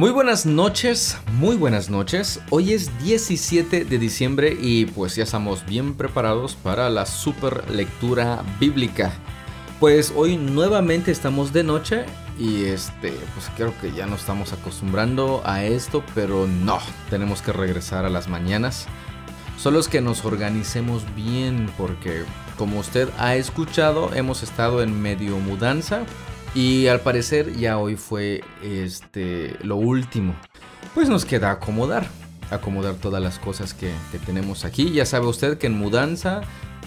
Muy buenas noches, muy buenas noches. Hoy es 17 de diciembre y pues ya estamos bien preparados para la super lectura bíblica. Pues hoy nuevamente estamos de noche y este, pues creo que ya nos estamos acostumbrando a esto, pero no, tenemos que regresar a las mañanas. Solo es que nos organicemos bien porque como usted ha escuchado, hemos estado en medio mudanza y al parecer ya hoy fue este lo último. Pues nos queda acomodar. Acomodar todas las cosas que, tenemos aquí. Ya sabe usted que en mudanza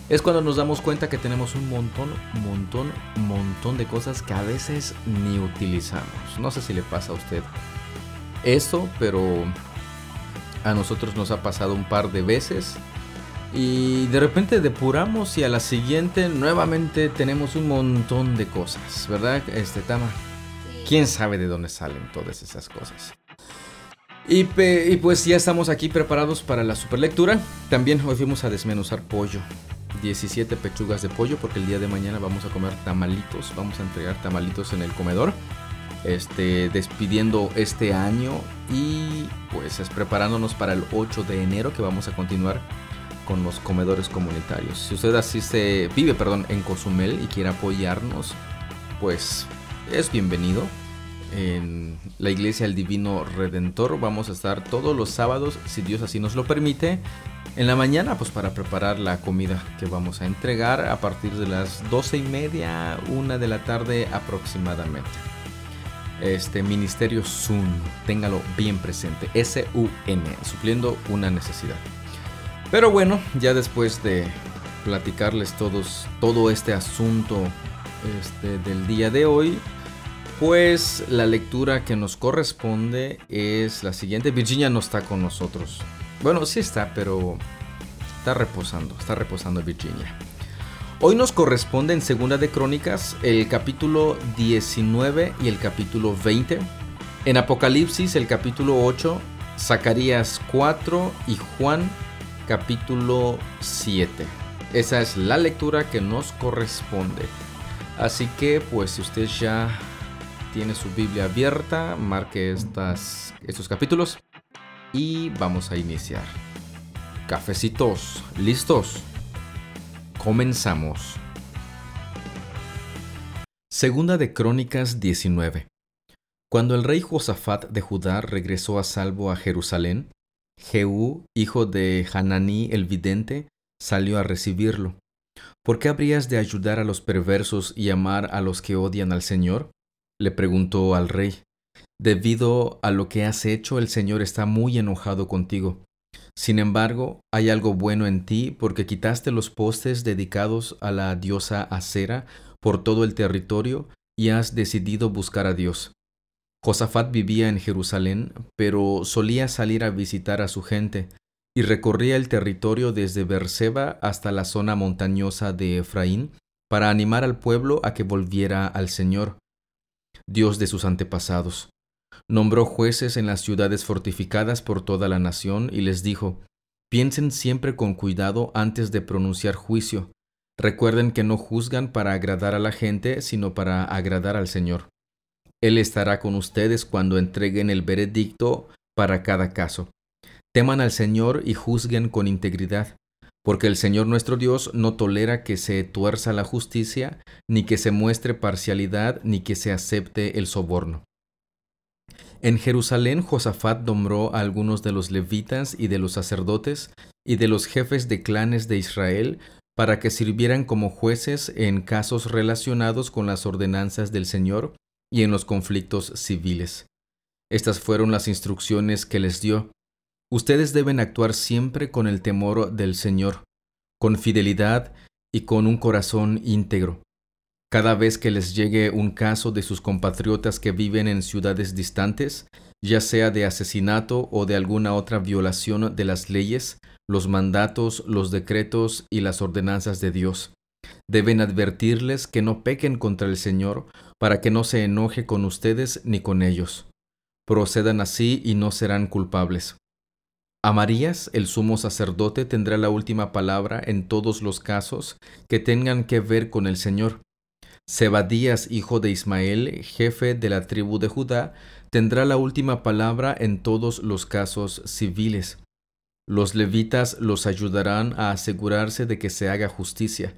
es cuando nos damos cuenta que tenemos un montón, montón, montón de cosas que a veces ni utilizamos. No sé si le pasa a usted esto, pero a nosotros nos ha pasado un par de veces y de repente depuramos y a la siguiente nuevamente tenemos un montón de cosas, ¿verdad? Este Tama. ¿Quién sabe de dónde salen todas esas cosas? Y, pues ya estamos aquí preparados para la superlectura. También hoy fuimos a desmenuzar pollo. 17 pechugas de pollo porque el día de mañana vamos a comer tamalitos. Vamos a entregar tamalitos en el comedor. Este, despidiendo este año y pues es preparándonos para el 8 de enero que vamos a continuar con los comedores comunitarios. Si usted asiste, vive perdón, en Cozumel y quiere apoyarnos, pues es bienvenido. En la iglesia del Divino Redentor vamos a estar todos los sábados, si Dios así nos lo permite, en la mañana, pues para preparar la comida que vamos a entregar a partir de las doce y media, una de la tarde aproximadamente. Este ministerio Sun, téngalo bien presente, S-U-N, supliendo una necesidad. Pero bueno, ya después de platicarles todos, todo este asunto este, del día de hoy, pues la lectura que nos corresponde es la siguiente. Virginia no está con nosotros. Bueno, sí está, pero está reposando, está reposando Virginia. Hoy nos corresponde en Segunda de Crónicas el capítulo 19 y el capítulo 20. En Apocalipsis el capítulo 8, Zacarías 4 y Juan capítulo 7. Esa es la lectura que nos corresponde. Así que pues si usted ya tiene su Biblia abierta, marque estos capítulos y vamos a iniciar. Cafecitos, ¿listos? Comenzamos. Segunda de Crónicas 19. Cuando el rey Josafat de Judá regresó a salvo a Jerusalén, Jehú, hijo de Hananí el vidente, salió a recibirlo. ¿Por qué habrías de ayudar a los perversos y amar a los que odian al Señor? le preguntó al rey. Debido a lo que has hecho, el Señor está muy enojado contigo. Sin embargo, hay algo bueno en ti porque quitaste los postes dedicados a la diosa Acera por todo el territorio y has decidido buscar a Dios. Josafat vivía en Jerusalén, pero solía salir a visitar a su gente y recorría el territorio desde Berseba hasta la zona montañosa de Efraín para animar al pueblo a que volviera al Señor, Dios de sus antepasados. Nombró jueces en las ciudades fortificadas por toda la nación y les dijo, Piensen siempre con cuidado antes de pronunciar juicio. Recuerden que no juzgan para agradar a la gente, sino para agradar al Señor. Él estará con ustedes cuando entreguen el veredicto para cada caso. Teman al Señor y juzguen con integridad, porque el Señor nuestro Dios no tolera que se tuerza la justicia, ni que se muestre parcialidad, ni que se acepte el soborno. En Jerusalén Josafat nombró a algunos de los levitas y de los sacerdotes y de los jefes de clanes de Israel para que sirvieran como jueces en casos relacionados con las ordenanzas del Señor y en los conflictos civiles. Estas fueron las instrucciones que les dio. Ustedes deben actuar siempre con el temor del Señor, con fidelidad y con un corazón íntegro. Cada vez que les llegue un caso de sus compatriotas que viven en ciudades distantes, ya sea de asesinato o de alguna otra violación de las leyes, los mandatos, los decretos y las ordenanzas de Dios, Deben advertirles que no pequen contra el Señor, para que no se enoje con ustedes ni con ellos. Procedan así y no serán culpables. Amarías, el sumo sacerdote, tendrá la última palabra en todos los casos que tengan que ver con el Señor. Zebadías, hijo de Ismael, jefe de la tribu de Judá, tendrá la última palabra en todos los casos civiles. Los levitas los ayudarán a asegurarse de que se haga justicia.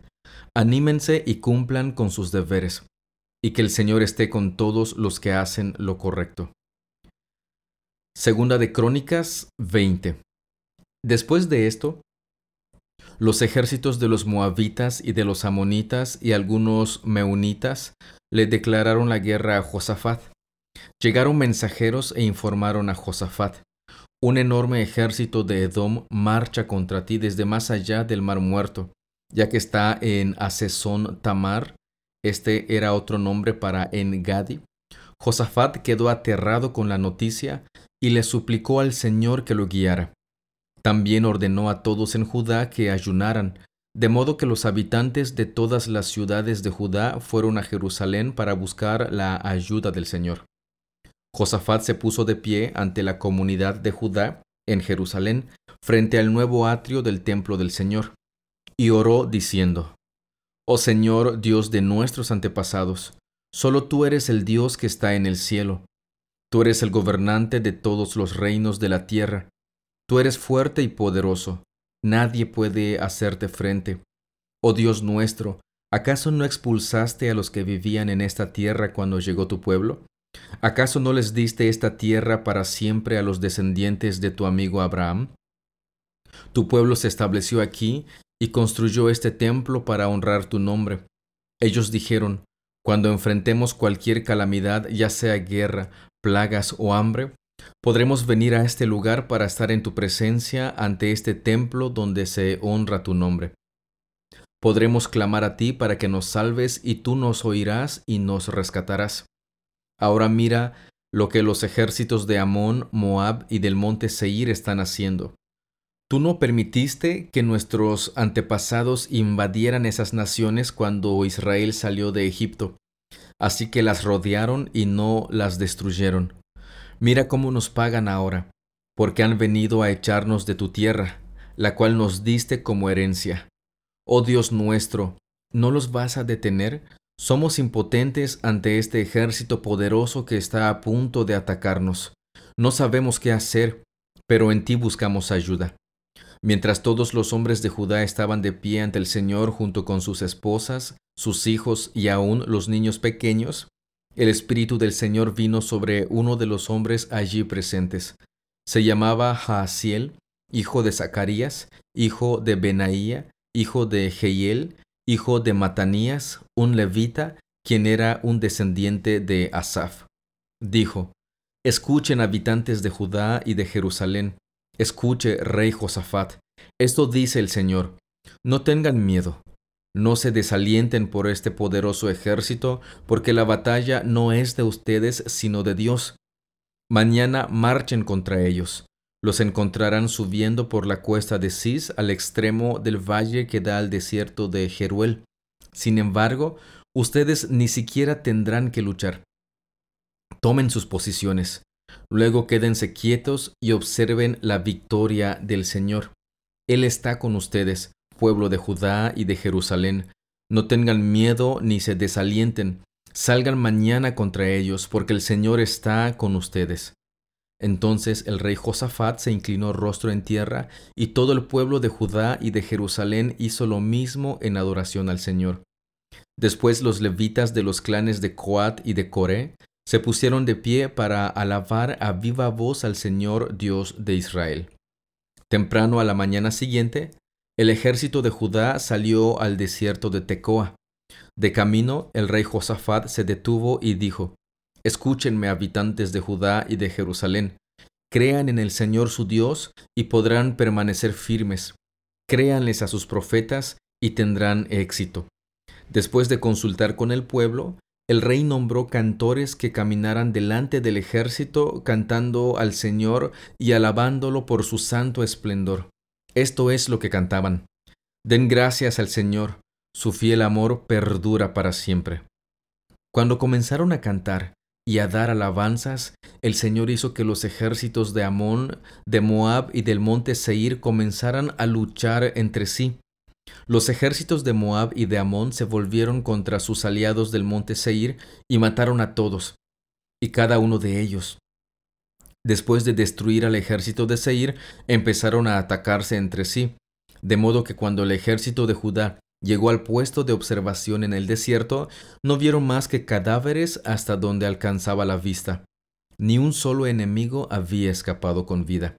Anímense y cumplan con sus deberes, y que el Señor esté con todos los que hacen lo correcto. Segunda de Crónicas 20. Después de esto, los ejércitos de los moabitas y de los amonitas y algunos meunitas le declararon la guerra a Josafat. Llegaron mensajeros e informaron a Josafat. Un enorme ejército de Edom marcha contra ti desde más allá del mar muerto, ya que está en Asesón Tamar. Este era otro nombre para Engadi. Josafat quedó aterrado con la noticia y le suplicó al Señor que lo guiara. También ordenó a todos en Judá que ayunaran, de modo que los habitantes de todas las ciudades de Judá fueron a Jerusalén para buscar la ayuda del Señor. Josafat se puso de pie ante la comunidad de Judá en Jerusalén, frente al nuevo atrio del templo del Señor, y oró diciendo, Oh Señor Dios de nuestros antepasados, solo tú eres el Dios que está en el cielo. Tú eres el gobernante de todos los reinos de la tierra. Tú eres fuerte y poderoso, nadie puede hacerte frente. Oh Dios nuestro, ¿acaso no expulsaste a los que vivían en esta tierra cuando llegó tu pueblo? ¿Acaso no les diste esta tierra para siempre a los descendientes de tu amigo Abraham? Tu pueblo se estableció aquí y construyó este templo para honrar tu nombre. Ellos dijeron, cuando enfrentemos cualquier calamidad, ya sea guerra, plagas o hambre, Podremos venir a este lugar para estar en tu presencia ante este templo donde se honra tu nombre. Podremos clamar a ti para que nos salves y tú nos oirás y nos rescatarás. Ahora mira lo que los ejércitos de Amón, Moab y del monte Seir están haciendo. Tú no permitiste que nuestros antepasados invadieran esas naciones cuando Israel salió de Egipto, así que las rodearon y no las destruyeron. Mira cómo nos pagan ahora, porque han venido a echarnos de tu tierra, la cual nos diste como herencia. Oh Dios nuestro, ¿no los vas a detener? Somos impotentes ante este ejército poderoso que está a punto de atacarnos. No sabemos qué hacer, pero en ti buscamos ayuda. Mientras todos los hombres de Judá estaban de pie ante el Señor junto con sus esposas, sus hijos y aún los niños pequeños, el Espíritu del Señor vino sobre uno de los hombres allí presentes. Se llamaba Jaasiel, hijo de Zacarías, hijo de Benaía, hijo de Jehiel, hijo de Matanías, un levita, quien era un descendiente de Asaf. Dijo, Escuchen habitantes de Judá y de Jerusalén, escuche rey Josafat, esto dice el Señor, no tengan miedo, no se desalienten por este poderoso ejército, porque la batalla no es de ustedes, sino de Dios. Mañana marchen contra ellos. Los encontrarán subiendo por la cuesta de Cis al extremo del valle que da al desierto de Jeruel. Sin embargo, ustedes ni siquiera tendrán que luchar. Tomen sus posiciones. Luego quédense quietos y observen la victoria del Señor. Él está con ustedes pueblo de Judá y de Jerusalén, no tengan miedo ni se desalienten, salgan mañana contra ellos, porque el Señor está con ustedes. Entonces el rey Josafat se inclinó rostro en tierra, y todo el pueblo de Judá y de Jerusalén hizo lo mismo en adoración al Señor. Después los levitas de los clanes de Coat y de Coré se pusieron de pie para alabar a viva voz al Señor Dios de Israel. Temprano a la mañana siguiente, el ejército de Judá salió al desierto de Tecoa. De camino, el rey Josafat se detuvo y dijo, Escúchenme, habitantes de Judá y de Jerusalén, crean en el Señor su Dios y podrán permanecer firmes. Créanles a sus profetas y tendrán éxito. Después de consultar con el pueblo, el rey nombró cantores que caminaran delante del ejército cantando al Señor y alabándolo por su santo esplendor. Esto es lo que cantaban. Den gracias al Señor, su fiel amor perdura para siempre. Cuando comenzaron a cantar y a dar alabanzas, el Señor hizo que los ejércitos de Amón, de Moab y del monte Seir comenzaran a luchar entre sí. Los ejércitos de Moab y de Amón se volvieron contra sus aliados del monte Seir y mataron a todos, y cada uno de ellos. Después de destruir al ejército de Seir, empezaron a atacarse entre sí, de modo que cuando el ejército de Judá llegó al puesto de observación en el desierto, no vieron más que cadáveres hasta donde alcanzaba la vista. Ni un solo enemigo había escapado con vida.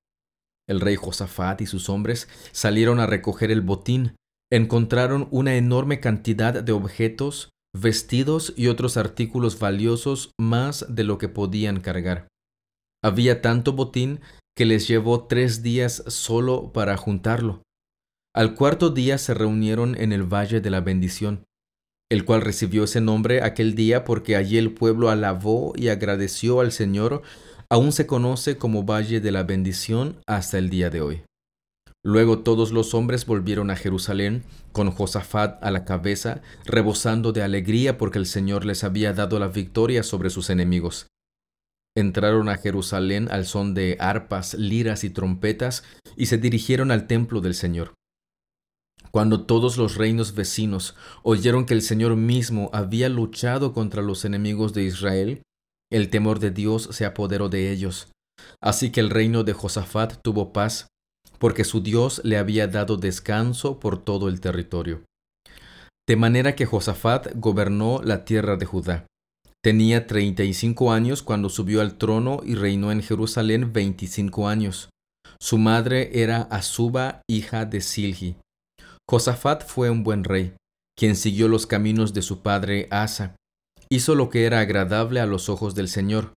El rey Josafat y sus hombres salieron a recoger el botín, encontraron una enorme cantidad de objetos, vestidos y otros artículos valiosos más de lo que podían cargar. Había tanto botín que les llevó tres días solo para juntarlo. Al cuarto día se reunieron en el Valle de la Bendición, el cual recibió ese nombre aquel día porque allí el pueblo alabó y agradeció al Señor, aún se conoce como Valle de la Bendición hasta el día de hoy. Luego todos los hombres volvieron a Jerusalén, con Josafat a la cabeza, rebosando de alegría porque el Señor les había dado la victoria sobre sus enemigos. Entraron a Jerusalén al son de arpas, liras y trompetas, y se dirigieron al templo del Señor. Cuando todos los reinos vecinos oyeron que el Señor mismo había luchado contra los enemigos de Israel, el temor de Dios se apoderó de ellos. Así que el reino de Josafat tuvo paz porque su Dios le había dado descanso por todo el territorio. De manera que Josafat gobernó la tierra de Judá. Tenía treinta y cinco años cuando subió al trono y reinó en Jerusalén veinticinco años. Su madre era Azuba, hija de Silgi. Josafat fue un buen rey, quien siguió los caminos de su padre Asa. Hizo lo que era agradable a los ojos del Señor,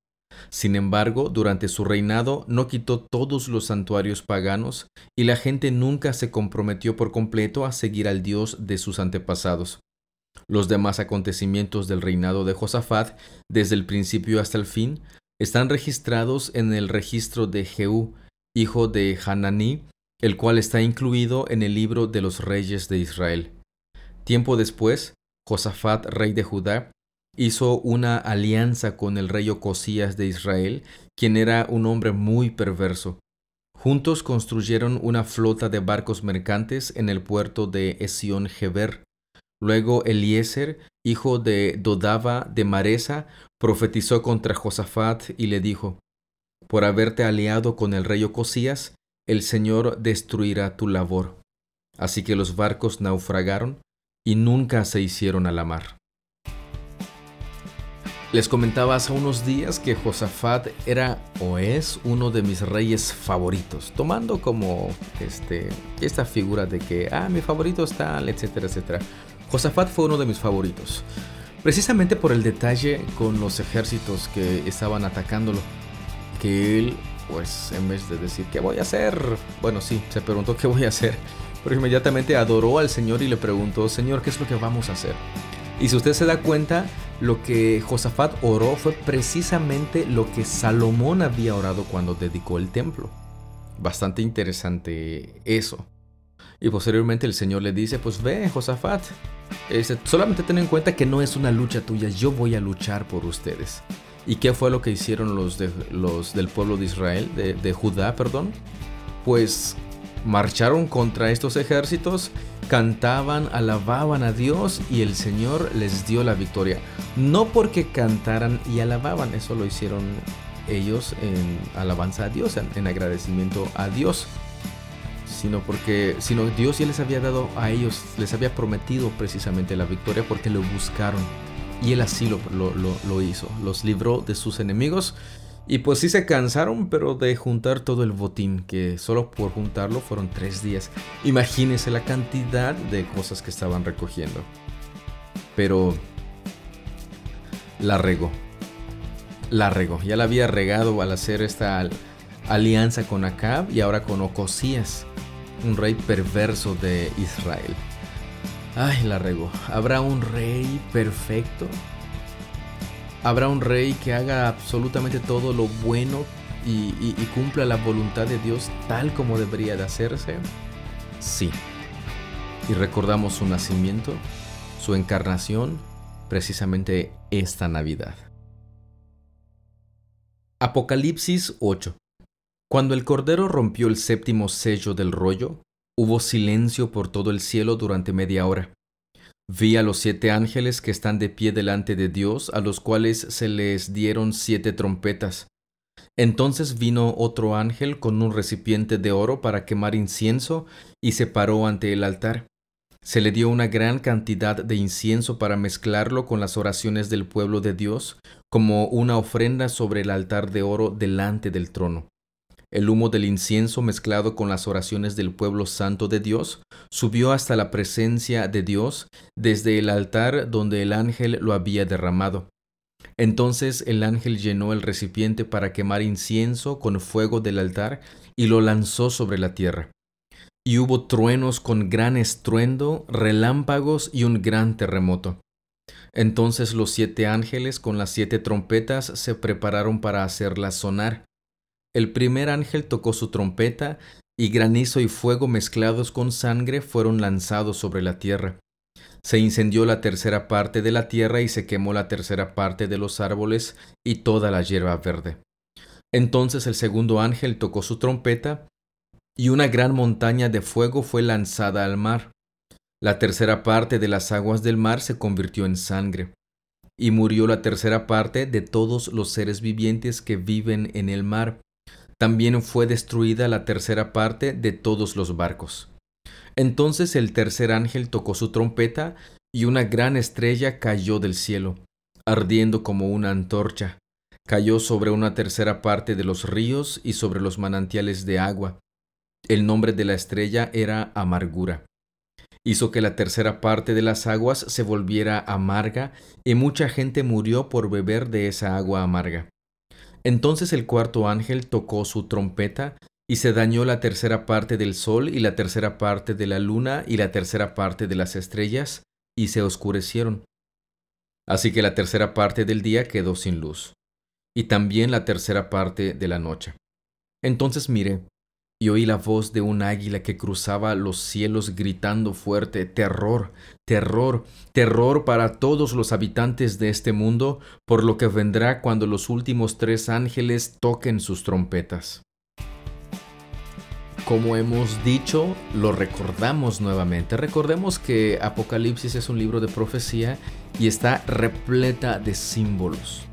sin embargo, durante su reinado no quitó todos los santuarios paganos y la gente nunca se comprometió por completo a seguir al Dios de sus antepasados. Los demás acontecimientos del reinado de Josafat, desde el principio hasta el fin, están registrados en el registro de Jehú, hijo de Hananí, el cual está incluido en el libro de los reyes de Israel. Tiempo después, Josafat, rey de Judá, hizo una alianza con el rey Ocosías de Israel, quien era un hombre muy perverso. Juntos construyeron una flota de barcos mercantes en el puerto de Esión Geber. Luego Eliezer, hijo de Dodava de Maresa, profetizó contra Josafat y le dijo, Por haberte aliado con el rey Ocosías, el Señor destruirá tu labor. Así que los barcos naufragaron y nunca se hicieron a la mar. Les comentaba hace unos días que Josafat era o es uno de mis reyes favoritos, tomando como este, esta figura de que, ah, mi favorito es tal, etcétera, etcétera. Josafat fue uno de mis favoritos, precisamente por el detalle con los ejércitos que estaban atacándolo, que él, pues, en vez de decir, ¿qué voy a hacer? Bueno, sí, se preguntó qué voy a hacer, pero inmediatamente adoró al Señor y le preguntó, Señor, ¿qué es lo que vamos a hacer? Y si usted se da cuenta, lo que Josafat oró fue precisamente lo que Salomón había orado cuando dedicó el templo. Bastante interesante eso. Y posteriormente el Señor le dice, pues ve, Josafat, este, solamente ten en cuenta que no es una lucha tuya, yo voy a luchar por ustedes. ¿Y qué fue lo que hicieron los, de, los del pueblo de Israel, de, de Judá, perdón? Pues marcharon contra estos ejércitos cantaban, alababan a Dios y el Señor les dio la victoria. No porque cantaran y alababan, eso lo hicieron ellos en alabanza a Dios, en, agradecimiento a Dios, sino porque sino Dios ya les había dado a ellos, les había prometido precisamente la victoria porque lo buscaron y él así lo, lo, lo hizo, los libró de sus enemigos y pues sí se cansaron, pero de juntar todo el botín, que solo por juntarlo fueron tres días. Imagínense la cantidad de cosas que estaban recogiendo. Pero la regó. La regó. Ya la había regado al hacer esta alianza con Acab y ahora con Ocosías, un rey perverso de Israel. Ay, la regó. ¿Habrá un rey perfecto? Habrá un rey que haga absolutamente todo lo bueno y, cumpla la voluntad de Dios tal como debería de hacerse. Sí. Y recordamos su nacimiento, su encarnación, precisamente esta Navidad. Apocalipsis 8. Cuando el Cordero rompió el séptimo sello del rollo, Hubo silencio por todo el cielo durante media hora. Vi a los siete ángeles que están de pie delante de Dios, a los cuales se les dieron siete trompetas. Entonces vino otro ángel con un recipiente de oro para quemar incienso y se paró ante el altar. Se le dio una gran cantidad de incienso para mezclarlo con las oraciones del pueblo de Dios, como una ofrenda sobre el altar de oro delante del trono. El humo del incienso mezclado con las oraciones del pueblo santo de Dios subió hasta la presencia de Dios desde el altar donde el ángel lo había derramado. Entonces el ángel llenó el recipiente para quemar incienso con fuego del altar y lo lanzó sobre la tierra. Y hubo truenos con gran estruendo, relámpagos y un gran terremoto. Entonces los siete ángeles con las siete trompetas se prepararon para hacerlas sonar. El primer ángel tocó su trompeta, y granizo y fuego mezclados con sangre fueron lanzados sobre la tierra. Se incendió la tercera parte de la tierra y se quemó la tercera parte de los árboles y toda la hierba verde. Entonces el segundo ángel tocó su trompeta, y una gran montaña de fuego fue lanzada al mar. La tercera parte de las aguas del mar se convirtió en sangre, y murió la tercera parte de todos los seres vivientes que viven en el mar, también fue destruida la tercera parte de todos los barcos. Entonces el tercer ángel tocó su trompeta y una gran estrella cayó del cielo, ardiendo como una antorcha. Cayó sobre una tercera parte de los ríos y sobre los manantiales de agua. El nombre de la estrella era amargura. Hizo que la tercera parte de las aguas se volviera amarga y mucha gente murió por beber de esa agua amarga. Entonces el cuarto ángel tocó su trompeta y se dañó la tercera parte del sol y la tercera parte de la luna y la tercera parte de las estrellas, y se oscurecieron. Así que la tercera parte del día quedó sin luz, y también la tercera parte de la noche. Entonces miré, y oí la voz de un águila que cruzaba los cielos gritando fuerte, terror, terror, terror para todos los habitantes de este mundo, por lo que vendrá cuando los últimos tres ángeles toquen sus trompetas. Como hemos dicho, lo recordamos nuevamente. Recordemos que Apocalipsis es un libro de profecía y está repleta de símbolos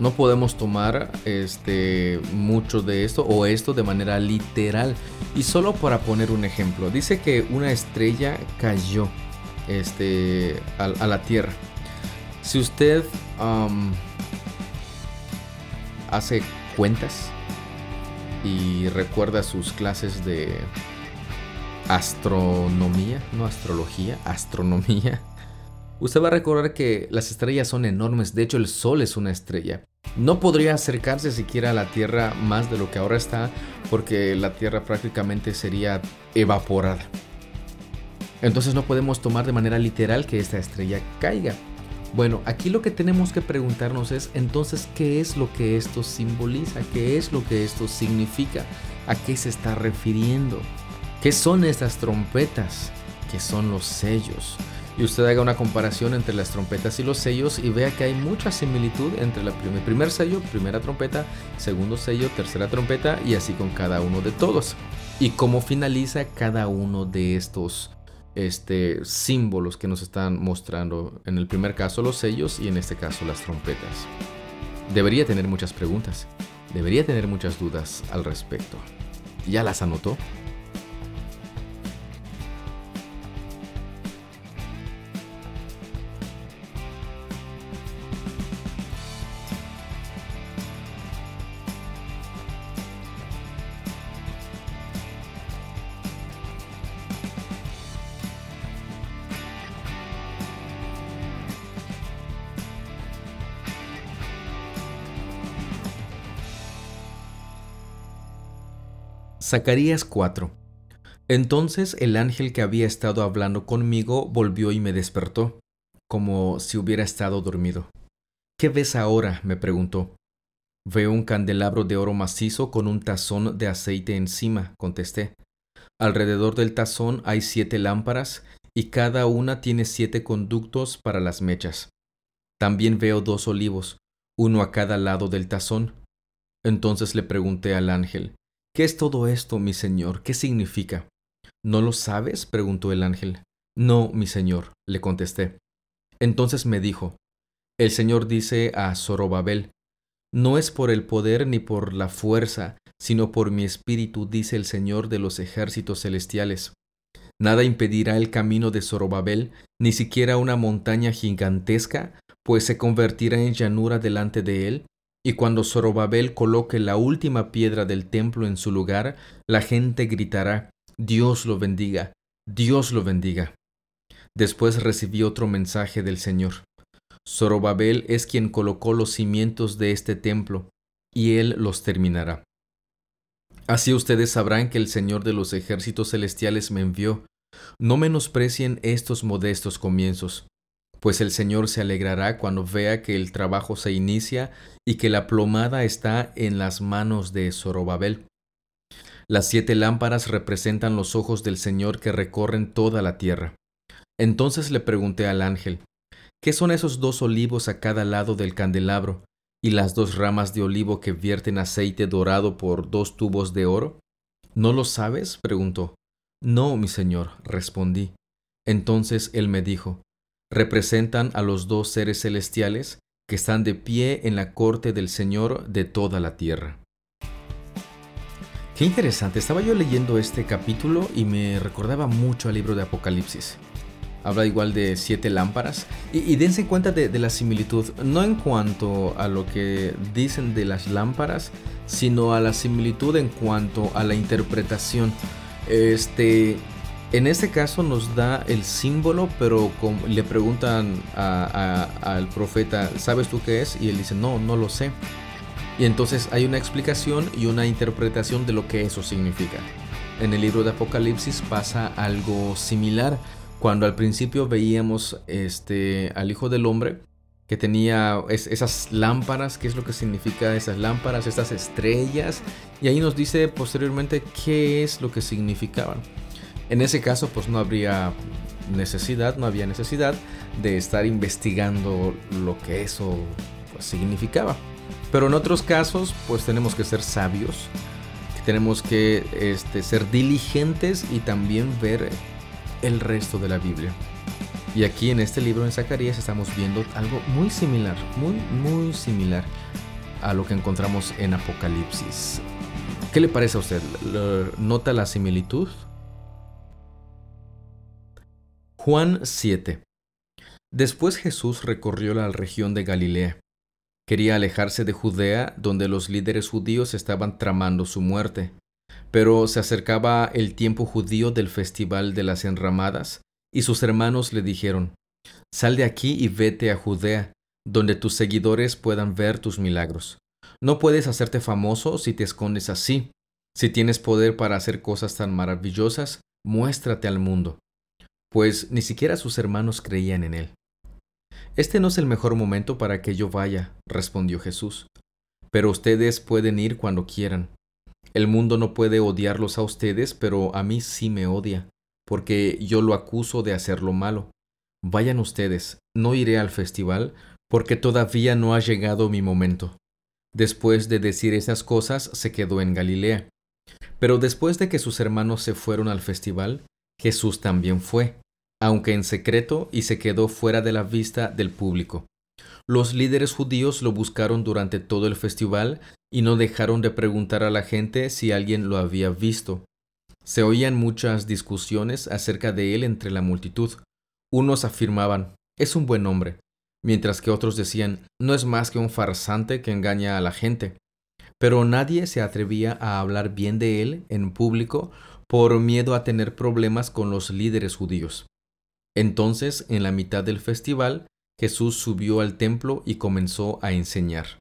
no podemos tomar este, mucho de esto o esto de manera literal. Y solo para poner un ejemplo, dice que una estrella cayó este, a, la Tierra. Si usted hace cuentas y recuerda sus clases de astronomía, no astrología, astronomía, usted va a recordar que las estrellas son enormes, de hecho el Sol es una estrella. No podría acercarse siquiera a la Tierra más de lo que ahora está, porque la Tierra prácticamente sería evaporada. Entonces no podemos tomar de manera literal que esta estrella caiga. Bueno, aquí lo que tenemos que preguntarnos es entonces qué es lo que esto simboliza, qué es lo que esto significa, a qué se está refiriendo, qué son estas trompetas, qué son los sellos, y usted haga una comparación entre las trompetas y los sellos y vea que hay mucha similitud entre el primer sello, primera trompeta, segundo sello, tercera trompeta y así con cada uno de todos. Y cómo finaliza cada uno de estos este, símbolos que nos están mostrando, en el primer caso los sellos y en este caso las trompetas. Debería tener muchas preguntas, debería tener muchas dudas al respecto. ¿Ya las anotó? Zacarías 4. Entonces el ángel que había estado hablando conmigo volvió y me despertó, como si hubiera estado dormido. ¿Qué ves ahora? me preguntó. Veo un candelabro de oro macizo con un tazón de aceite encima, contesté. Alrededor del tazón hay siete lámparas y cada una tiene siete conductos para las mechas. También veo dos olivos, uno a cada lado del tazón. Entonces le pregunté al ángel, ¿Qué es todo esto, mi Señor? ¿Qué significa? ¿No lo sabes? preguntó el ángel. No, mi señor, le contesté. Entonces me dijo, El Señor dice a Zorobabel, No es por el poder ni por la fuerza, sino por mi espíritu, dice el Señor de los ejércitos celestiales. Nada impedirá el camino de Zorobabel, ni siquiera una montaña gigantesca, pues se convertirá en llanura delante de él, y cuando Zorobabel coloque la última piedra del templo en su lugar, la gente gritará, Dios lo bendiga, Dios lo bendiga. Después recibí otro mensaje del Señor. Zorobabel es quien colocó los cimientos de este templo, y él los terminará. Así ustedes sabrán que el Señor de los ejércitos celestiales me envió. No menosprecien estos modestos comienzos pues el Señor se alegrará cuando vea que el trabajo se inicia y que la plomada está en las manos de Zorobabel. Las siete lámparas representan los ojos del Señor que recorren toda la tierra. Entonces le pregunté al ángel, ¿qué son esos dos olivos a cada lado del candelabro y las dos ramas de olivo que vierten aceite dorado por dos tubos de oro? ¿No lo sabes? preguntó. No, mi señor, respondí. Entonces él me dijo, representan a los dos seres celestiales que están de pie en la corte del Señor de toda la tierra. Qué interesante, estaba yo leyendo este capítulo y me recordaba mucho al libro de Apocalipsis. Habla igual de siete lámparas y, dense cuenta de, de la similitud, no en cuanto a lo que dicen de las lámparas, sino a la similitud en cuanto a la interpretación. Este, en este caso nos da el símbolo, pero le preguntan al profeta, ¿sabes tú qué es? Y él dice, no, no lo sé. Y entonces hay una explicación y una interpretación de lo que eso significa. En el libro de Apocalipsis pasa algo similar. Cuando al principio veíamos este, al Hijo del Hombre, que tenía esas lámparas, qué es lo que significa esas lámparas, estas estrellas, y ahí nos dice posteriormente qué es lo que significaban. En ese caso, pues no habría necesidad, no había necesidad de estar investigando lo que eso pues, significaba. Pero en otros casos, pues tenemos que ser sabios, tenemos que este, ser diligentes y también ver el resto de la Biblia. Y aquí en este libro en Zacarías estamos viendo algo muy similar, muy, muy similar a lo que encontramos en Apocalipsis. ¿Qué le parece a usted? ¿Nota la similitud? Juan 7 Después Jesús recorrió la región de Galilea. Quería alejarse de Judea, donde los líderes judíos estaban tramando su muerte. Pero se acercaba el tiempo judío del festival de las enramadas, y sus hermanos le dijeron, Sal de aquí y vete a Judea, donde tus seguidores puedan ver tus milagros. No puedes hacerte famoso si te escondes así. Si tienes poder para hacer cosas tan maravillosas, muéstrate al mundo pues ni siquiera sus hermanos creían en él. Este no es el mejor momento para que yo vaya, respondió Jesús, pero ustedes pueden ir cuando quieran. El mundo no puede odiarlos a ustedes, pero a mí sí me odia, porque yo lo acuso de hacer lo malo. Vayan ustedes, no iré al festival, porque todavía no ha llegado mi momento. Después de decir esas cosas, se quedó en Galilea. Pero después de que sus hermanos se fueron al festival, Jesús también fue, aunque en secreto, y se quedó fuera de la vista del público. Los líderes judíos lo buscaron durante todo el festival y no dejaron de preguntar a la gente si alguien lo había visto. Se oían muchas discusiones acerca de él entre la multitud. Unos afirmaban, es un buen hombre, mientras que otros decían, no es más que un farsante que engaña a la gente. Pero nadie se atrevía a hablar bien de él en público por miedo a tener problemas con los líderes judíos. Entonces, en la mitad del festival, Jesús subió al templo y comenzó a enseñar.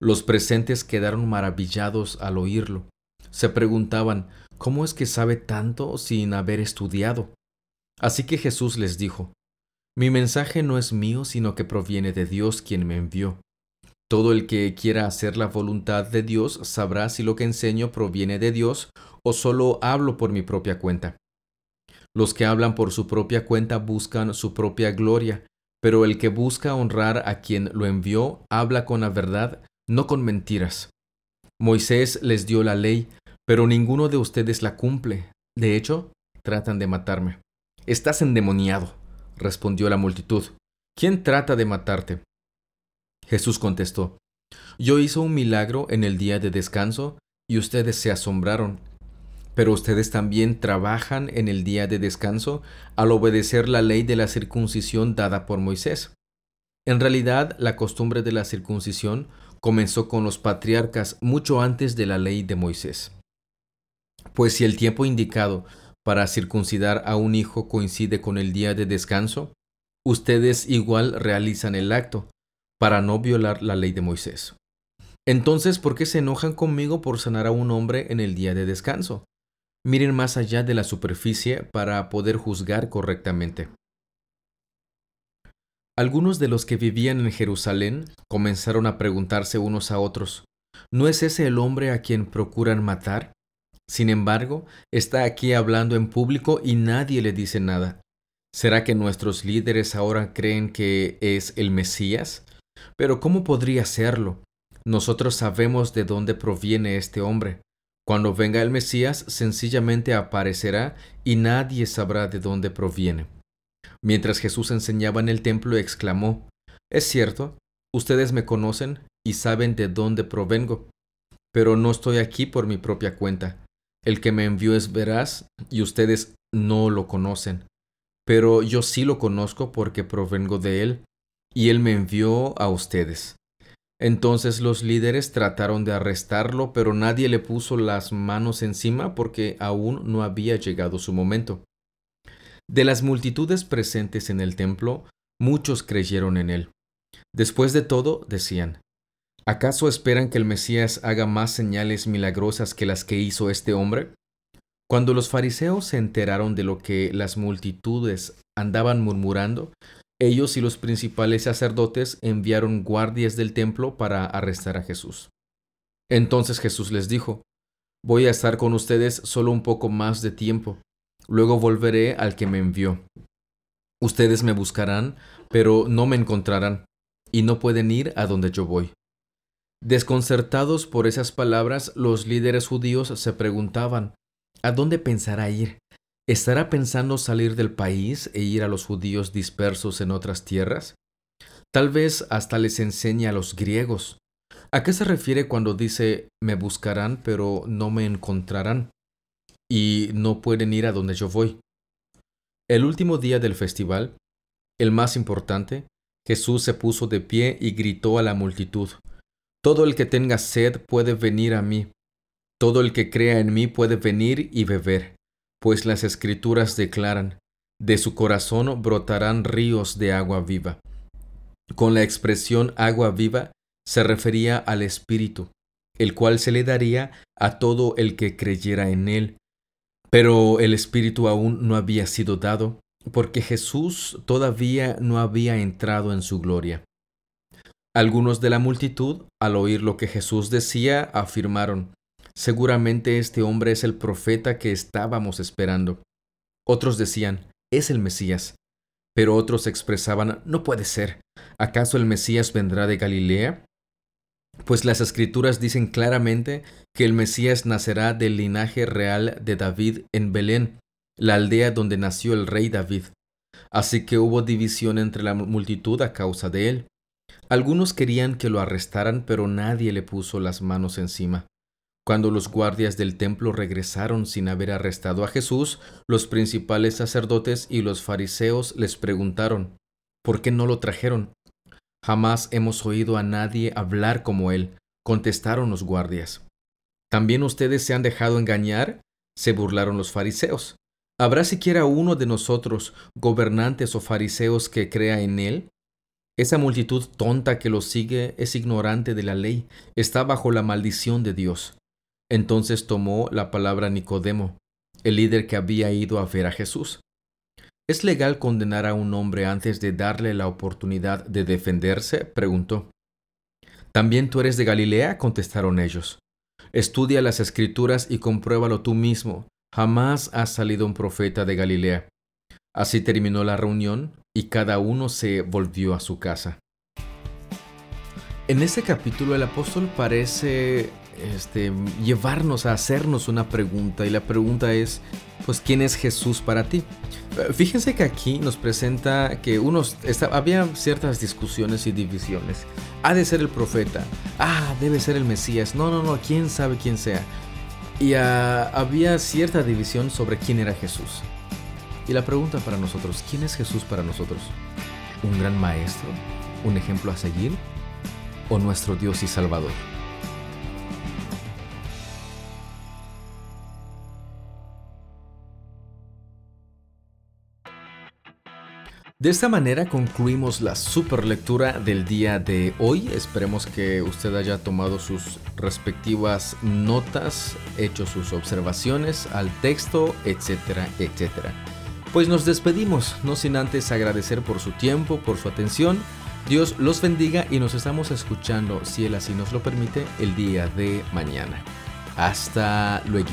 Los presentes quedaron maravillados al oírlo. Se preguntaban, ¿cómo es que sabe tanto sin haber estudiado? Así que Jesús les dijo, Mi mensaje no es mío, sino que proviene de Dios quien me envió. Todo el que quiera hacer la voluntad de Dios sabrá si lo que enseño proviene de Dios o solo hablo por mi propia cuenta. Los que hablan por su propia cuenta buscan su propia gloria, pero el que busca honrar a quien lo envió habla con la verdad, no con mentiras. Moisés les dio la ley, pero ninguno de ustedes la cumple. De hecho, tratan de matarme. Estás endemoniado, respondió la multitud. ¿Quién trata de matarte? Jesús contestó, Yo hice un milagro en el día de descanso y ustedes se asombraron. Pero ustedes también trabajan en el día de descanso al obedecer la ley de la circuncisión dada por Moisés. En realidad, la costumbre de la circuncisión comenzó con los patriarcas mucho antes de la ley de Moisés. Pues si el tiempo indicado para circuncidar a un hijo coincide con el día de descanso, ustedes igual realizan el acto para no violar la ley de Moisés. Entonces, ¿por qué se enojan conmigo por sanar a un hombre en el día de descanso? Miren más allá de la superficie para poder juzgar correctamente. Algunos de los que vivían en Jerusalén comenzaron a preguntarse unos a otros, ¿no es ese el hombre a quien procuran matar? Sin embargo, está aquí hablando en público y nadie le dice nada. ¿Será que nuestros líderes ahora creen que es el Mesías? Pero ¿cómo podría serlo? Nosotros sabemos de dónde proviene este hombre. Cuando venga el Mesías, sencillamente aparecerá y nadie sabrá de dónde proviene. Mientras Jesús enseñaba en el templo, exclamó, Es cierto, ustedes me conocen y saben de dónde provengo, pero no estoy aquí por mi propia cuenta. El que me envió es veraz y ustedes no lo conocen, pero yo sí lo conozco porque provengo de él, y él me envió a ustedes. Entonces los líderes trataron de arrestarlo, pero nadie le puso las manos encima porque aún no había llegado su momento. De las multitudes presentes en el templo, muchos creyeron en él. Después de todo, decían, ¿acaso esperan que el Mesías haga más señales milagrosas que las que hizo este hombre? Cuando los fariseos se enteraron de lo que las multitudes andaban murmurando, ellos y los principales sacerdotes enviaron guardias del templo para arrestar a Jesús. Entonces Jesús les dijo, Voy a estar con ustedes solo un poco más de tiempo Luego volveré al que me envió. Ustedes me buscarán, pero no me encontrarán, y no pueden ir a donde yo voy. Desconcertados por esas palabras, los líderes judíos se preguntaban, ¿a dónde pensará ir? ¿Estará pensando salir del país e ir a los judíos dispersos en otras tierras? Tal vez hasta les enseñe a los griegos. ¿A qué se refiere cuando dice me buscarán pero no me encontrarán? y no pueden ir a donde yo voy. El último día del festival, el más importante, Jesús se puso de pie y gritó a la multitud, Todo el que tenga sed puede venir a mí, todo el que crea en mí puede venir y beber, pues las escrituras declaran, de su corazón brotarán ríos de agua viva. Con la expresión agua viva se refería al Espíritu, el cual se le daría a todo el que creyera en él, pero el Espíritu aún no había sido dado, porque Jesús todavía no había entrado en su gloria. Algunos de la multitud, al oír lo que Jesús decía, afirmaron, Seguramente este hombre es el profeta que estábamos esperando. Otros decían, es el Mesías. Pero otros expresaban, no puede ser. ¿Acaso el Mesías vendrá de Galilea? Pues las escrituras dicen claramente que el Mesías nacerá del linaje real de David en Belén, la aldea donde nació el rey David. Así que hubo división entre la multitud a causa de él. Algunos querían que lo arrestaran, pero nadie le puso las manos encima. Cuando los guardias del templo regresaron sin haber arrestado a Jesús, los principales sacerdotes y los fariseos les preguntaron, ¿por qué no lo trajeron? Jamás hemos oído a nadie hablar como él, contestaron los guardias. ¿También ustedes se han dejado engañar? se burlaron los fariseos. ¿Habrá siquiera uno de nosotros, gobernantes o fariseos, que crea en él? Esa multitud tonta que lo sigue es ignorante de la ley, está bajo la maldición de Dios. Entonces tomó la palabra Nicodemo, el líder que había ido a ver a Jesús. ¿Es legal condenar a un hombre antes de darle la oportunidad de defenderse? preguntó. ¿También tú eres de Galilea? contestaron ellos. Estudia las escrituras y compruébalo tú mismo. Jamás ha salido un profeta de Galilea. Así terminó la reunión y cada uno se volvió a su casa. En este capítulo el apóstol parece este, llevarnos a hacernos una pregunta y la pregunta es, pues, ¿quién es Jesús para ti? Eh, fíjense que aquí nos presenta que unos, había ciertas discusiones y divisiones. Ha de ser el profeta, ah, debe ser el Mesías, no, no, no, quién sabe quién sea. Y ah, había cierta división sobre quién era Jesús. Y la pregunta para nosotros, ¿quién es Jesús para nosotros? ¿Un gran maestro? ¿Un ejemplo a seguir? ¿O nuestro Dios y Salvador? De esta manera concluimos la super lectura del día de hoy. Esperemos que usted haya tomado sus respectivas notas, hecho sus observaciones al texto, etcétera, etcétera. Pues nos despedimos, no sin antes agradecer por su tiempo, por su atención. Dios los bendiga y nos estamos escuchando, si Él así nos lo permite, el día de mañana. Hasta luego.